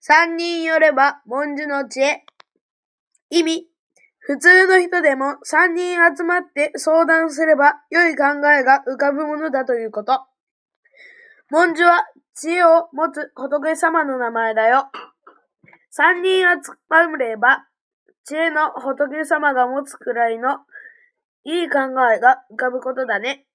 三人よれば、文殊の知恵。意味。普通の人でも三人集まって相談すれば良い考えが浮かぶものだということ。文殊は知恵を持つ仏様の名前だよ。三人集まれば知恵の仏様が持つくらいのいい考えが浮かぶことだね。